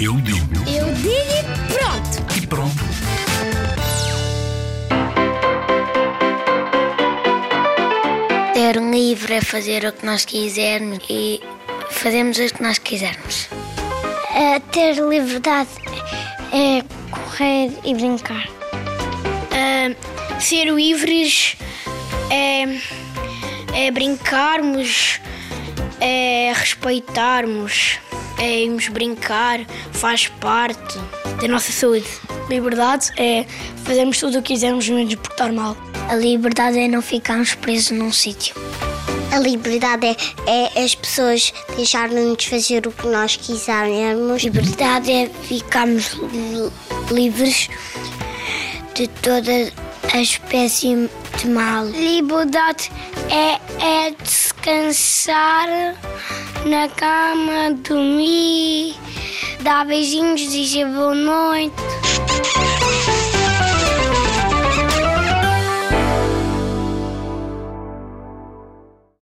Eu digo Eu digo e pronto. e pronto. Ter um livro é fazer o que nós quisermos e fazemos o que nós quisermos. ter liberdade é correr e brincar. ser livres é, é brincarmos, é respeitarmos, é irmos brincar, faz parte da nossa saúde. Liberdade é fazermos tudo o que quisermos menos portar mal. A liberdade é não ficarmos presos num sítio. A liberdade é, é as pessoas deixarem-nos fazer o que nós quisermos. Liberdade é ficarmos li- livres de toda a espécie de mal. Liberdade é, é descansar na cama, dormir, dar beijinhos, dizer boa noite.